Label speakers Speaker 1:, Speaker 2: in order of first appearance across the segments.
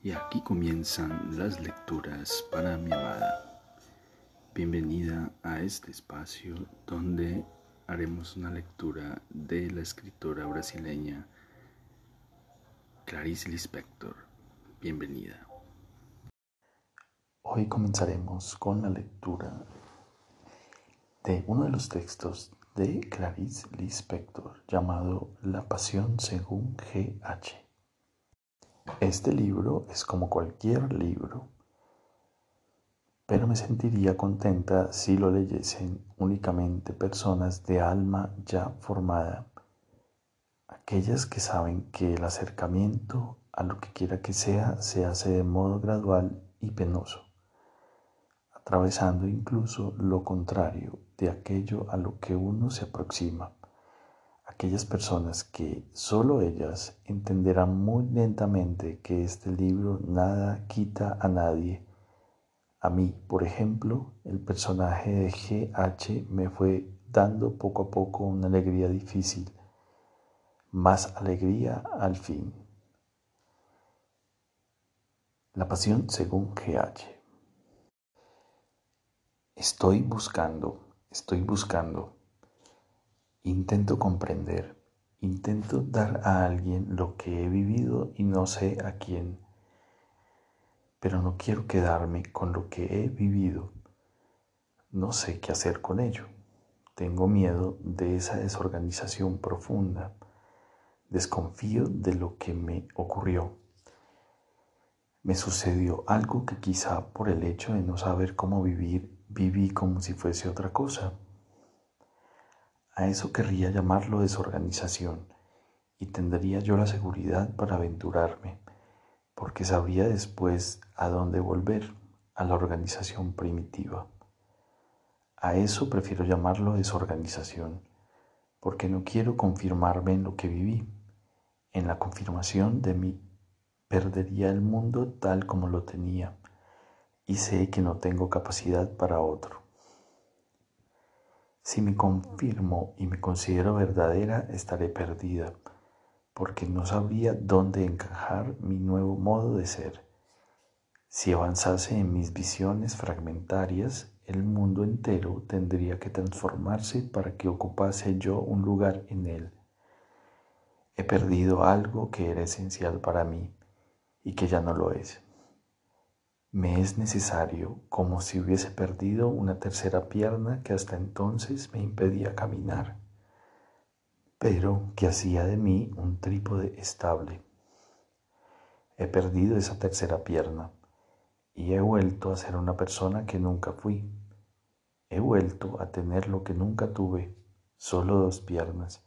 Speaker 1: Y aquí comienzan las lecturas para mi amada. Bienvenida a este espacio donde haremos una lectura de la escritora brasileña Clarice Lispector. Bienvenida.
Speaker 2: Hoy comenzaremos con la lectura de uno de los textos de Clarice Lispector llamado La Pasión según G.H. Este libro es como cualquier libro, pero me sentiría contenta si lo leyesen únicamente personas de alma ya formada, aquellas que saben que el acercamiento a lo que quiera que sea se hace de modo gradual y penoso, atravesando incluso lo contrario de aquello a lo que uno se aproxima aquellas personas que solo ellas entenderán muy lentamente que este libro nada quita a nadie. A mí, por ejemplo, el personaje de GH me fue dando poco a poco una alegría difícil, más alegría al fin. La pasión según GH. Estoy buscando, estoy buscando Intento comprender, intento dar a alguien lo que he vivido y no sé a quién, pero no quiero quedarme con lo que he vivido. No sé qué hacer con ello. Tengo miedo de esa desorganización profunda. Desconfío de lo que me ocurrió. Me sucedió algo que quizá por el hecho de no saber cómo vivir, viví como si fuese otra cosa. A eso querría llamarlo desorganización y tendría yo la seguridad para aventurarme, porque sabría después a dónde volver, a la organización primitiva. A eso prefiero llamarlo desorganización, porque no quiero confirmarme en lo que viví. En la confirmación de mí perdería el mundo tal como lo tenía y sé que no tengo capacidad para otro. Si me confirmo y me considero verdadera, estaré perdida, porque no sabría dónde encajar mi nuevo modo de ser. Si avanzase en mis visiones fragmentarias, el mundo entero tendría que transformarse para que ocupase yo un lugar en él. He perdido algo que era esencial para mí y que ya no lo es. Me es necesario, como si hubiese perdido una tercera pierna que hasta entonces me impedía caminar, pero que hacía de mí un trípode estable. He perdido esa tercera pierna y he vuelto a ser una persona que nunca fui. He vuelto a tener lo que nunca tuve, solo dos piernas.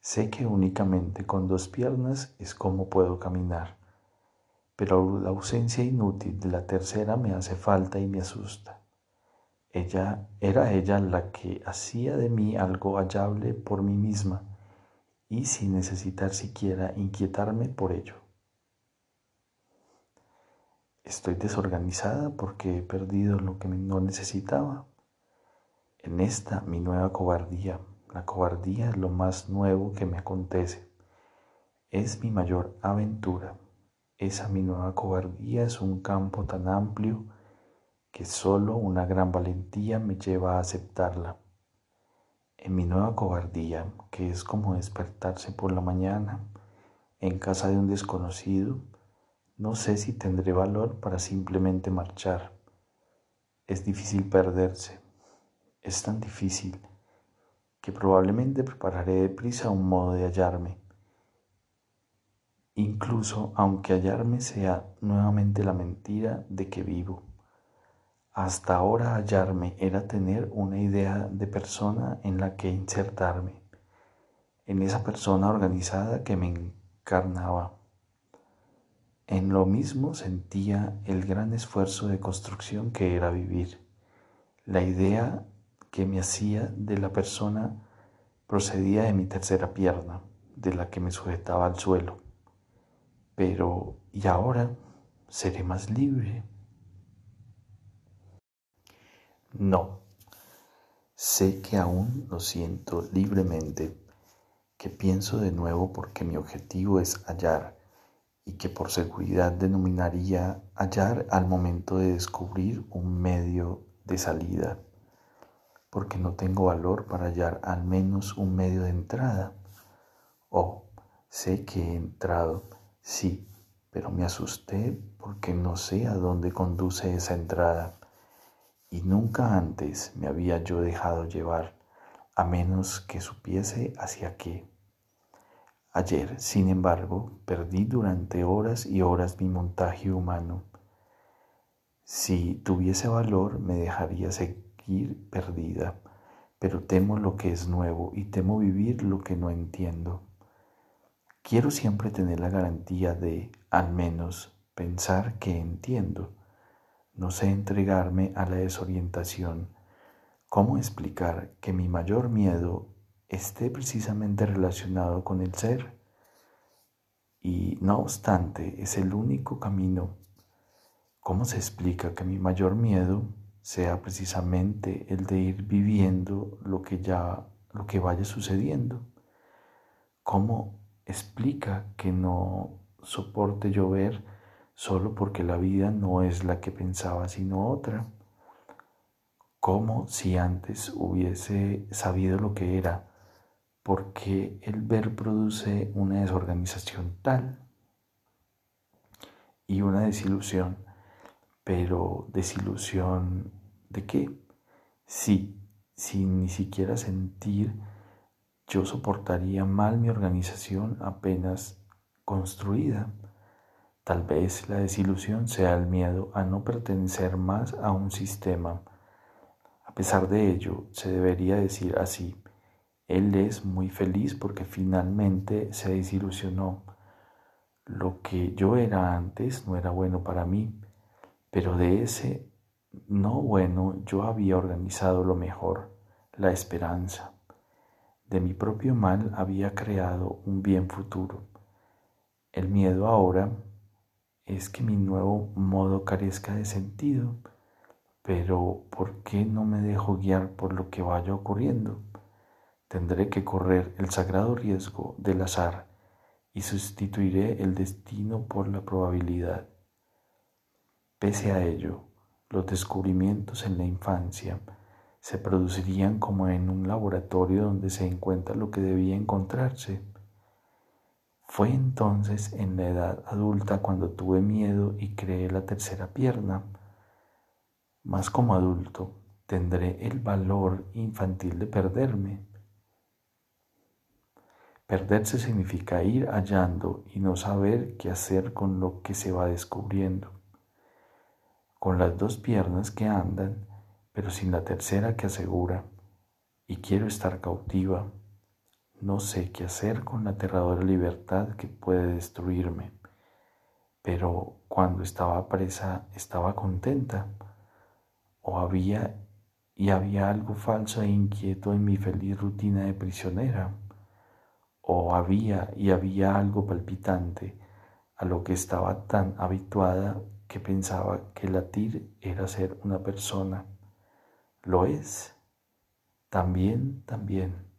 Speaker 2: Sé que únicamente con dos piernas es como puedo caminar pero la ausencia inútil de la tercera me hace falta y me asusta. Ella era ella la que hacía de mí algo hallable por mí misma y sin necesitar siquiera inquietarme por ello. Estoy desorganizada porque he perdido lo que no necesitaba. En esta mi nueva cobardía, la cobardía es lo más nuevo que me acontece. Es mi mayor aventura. Esa mi nueva cobardía es un campo tan amplio que solo una gran valentía me lleva a aceptarla. En mi nueva cobardía, que es como despertarse por la mañana en casa de un desconocido, no sé si tendré valor para simplemente marchar. Es difícil perderse. Es tan difícil que probablemente prepararé deprisa un modo de hallarme incluso aunque hallarme sea nuevamente la mentira de que vivo. Hasta ahora hallarme era tener una idea de persona en la que insertarme, en esa persona organizada que me encarnaba. En lo mismo sentía el gran esfuerzo de construcción que era vivir. La idea que me hacía de la persona procedía de mi tercera pierna, de la que me sujetaba al suelo pero ¿y ahora seré más libre? No, sé que aún lo siento libremente, que pienso de nuevo porque mi objetivo es hallar y que por seguridad denominaría hallar al momento de descubrir un medio de salida, porque no tengo valor para hallar al menos un medio de entrada. Oh, sé que he entrado, sí, pero me asusté porque no sé a dónde conduce esa entrada y nunca antes me había yo dejado llevar, a menos que supiese hacia qué. Ayer, sin embargo, perdí durante horas y horas mi montaje humano. Si tuviese valor, me dejaría seguir perdida, pero temo lo que es nuevo y temo vivir lo que no entiendo. Quiero siempre tener la garantía de, al menos, pensar que entiendo no sé entregarme a la desorientación. ¿Cómo explicar que mi mayor miedo esté precisamente relacionado con el ser? Y no obstante, es el único camino. ¿Cómo se explica que mi mayor miedo sea precisamente el de ir viviendo lo que ya lo que vaya sucediendo? ¿Cómo explica que no soporte llover solo porque la vida no es la que pensaba sino otra, como si antes hubiese sabido lo que era, porque el ver produce una desorganización tal y una desilusión, pero desilusión de qué? Sí, sin ni siquiera sentir, yo soportaría mal mi organización apenas construida Tal vez la desilusión sea el miedo a no pertenecer más a un sistema. A pesar de ello, se debería decir así, él es muy feliz porque finalmente se desilusionó. Lo que yo era antes no era bueno para mí, pero de ese no bueno yo había organizado lo mejor, la esperanza. De mi propio mal había creado un bien futuro. El miedo ahora es que mi nuevo modo carezca de sentido, pero ¿por qué no me dejo guiar por lo que vaya ocurriendo? Tendré que correr el sagrado riesgo del azar y sustituiré el destino por la probabilidad. Pese a ello, los descubrimientos en la infancia se producirían como en un laboratorio donde se encuentra lo que debía encontrarse fue entonces en la edad adulta cuando tuve miedo y creé la tercera pierna. Más como adulto tendré el valor infantil de perderme. Perderse significa ir hallando y no saber qué hacer con lo que se va descubriendo. Con las dos piernas que andan, pero sin la tercera que asegura, y quiero estar cautiva no sé qué hacer con la aterradora libertad que puede destruirme, pero cuando estaba presa estaba contenta, o había y había algo falso e inquieto en mi feliz rutina de prisionera, o había y había algo palpitante a lo que estaba tan habituada que pensaba que latir era ser una persona. Lo es. También, también.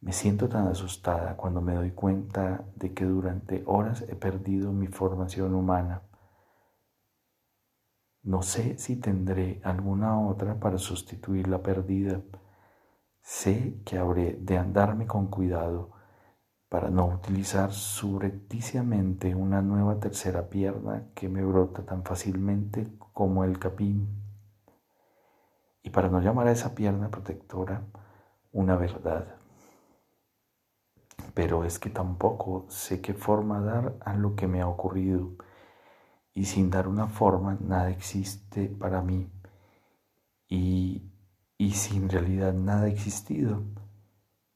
Speaker 2: Me siento tan asustada cuando me doy cuenta de que durante horas he perdido mi formación humana. No sé si tendré alguna otra para sustituir la perdida. Sé que habré de andarme con cuidado para no utilizar subrepticiamente una nueva tercera pierna que me brota tan fácilmente como el capín. Y para no llamar a esa pierna protectora una verdad pero es que tampoco sé qué forma dar a lo que me ha ocurrido y sin dar una forma nada existe para mí y, y si en realidad nada ha existido,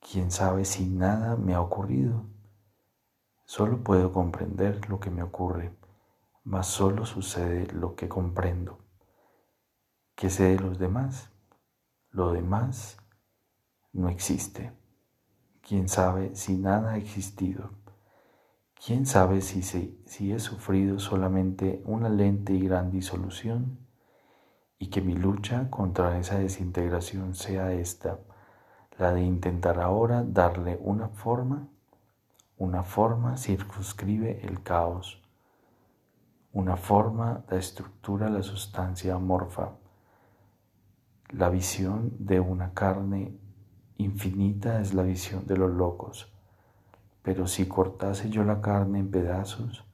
Speaker 2: quién sabe si nada me ha ocurrido. Solo puedo comprender lo que me ocurre, mas solo sucede lo que comprendo. ¿Qué sé de los demás? Lo demás no existe. ¿Quién sabe si nada ha existido? ¿Quién sabe si, si he sufrido solamente una lente y gran disolución? Y que mi lucha contra esa desintegración sea esta, la de intentar ahora darle una forma Una forma circunscribe el caos. Una forma da estructura la sustancia amorfa. La visión de una carne infinita es la visión de los locos. Pero si cortase yo la carne en pedazos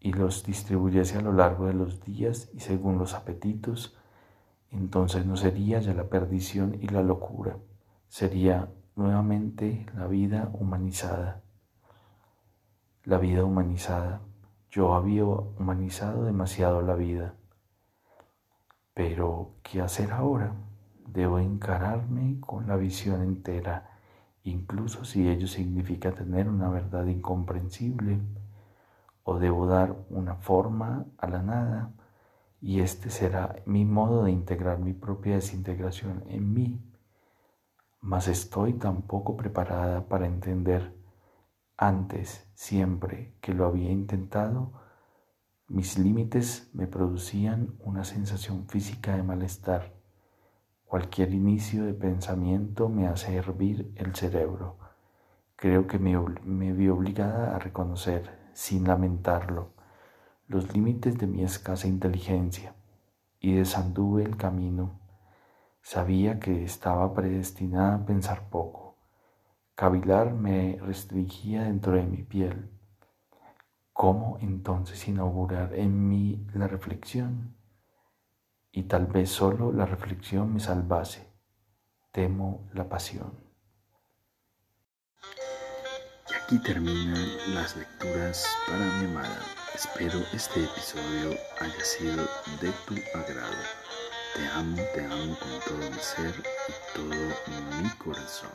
Speaker 2: y los distribuyese a lo largo de los días y según los apetitos, entonces no sería ya la perdición y la locura, sería nuevamente la vida humanizada. La vida humanizada. Yo había humanizado demasiado la vida. Pero, ¿qué hacer ahora? Debo encararme con la visión entera, incluso si ello significa tener una verdad incomprensible, o debo dar una forma a la nada, y este será mi modo de integrar mi propia desintegración en mí. Mas estoy tan poco preparada para entender antes, siempre que lo había intentado, mis límites me producían una sensación física de malestar Cualquier inicio de pensamiento me hace hervir el cerebro. Creo que me, me vi obligada a reconocer, sin lamentarlo, los límites de mi escasa inteligencia y desanduve el camino. Sabía que estaba predestinada a pensar poco. Cavilar me restringía dentro de mi piel. ¿Cómo entonces inaugurar en mí la reflexión? y tal vez solo la reflexión me salvase. Temo la pasión.
Speaker 1: Y aquí terminan las lecturas para mi amada. Espero este episodio haya sido de tu agrado. Te amo, te amo con todo mi ser y todo mi corazón.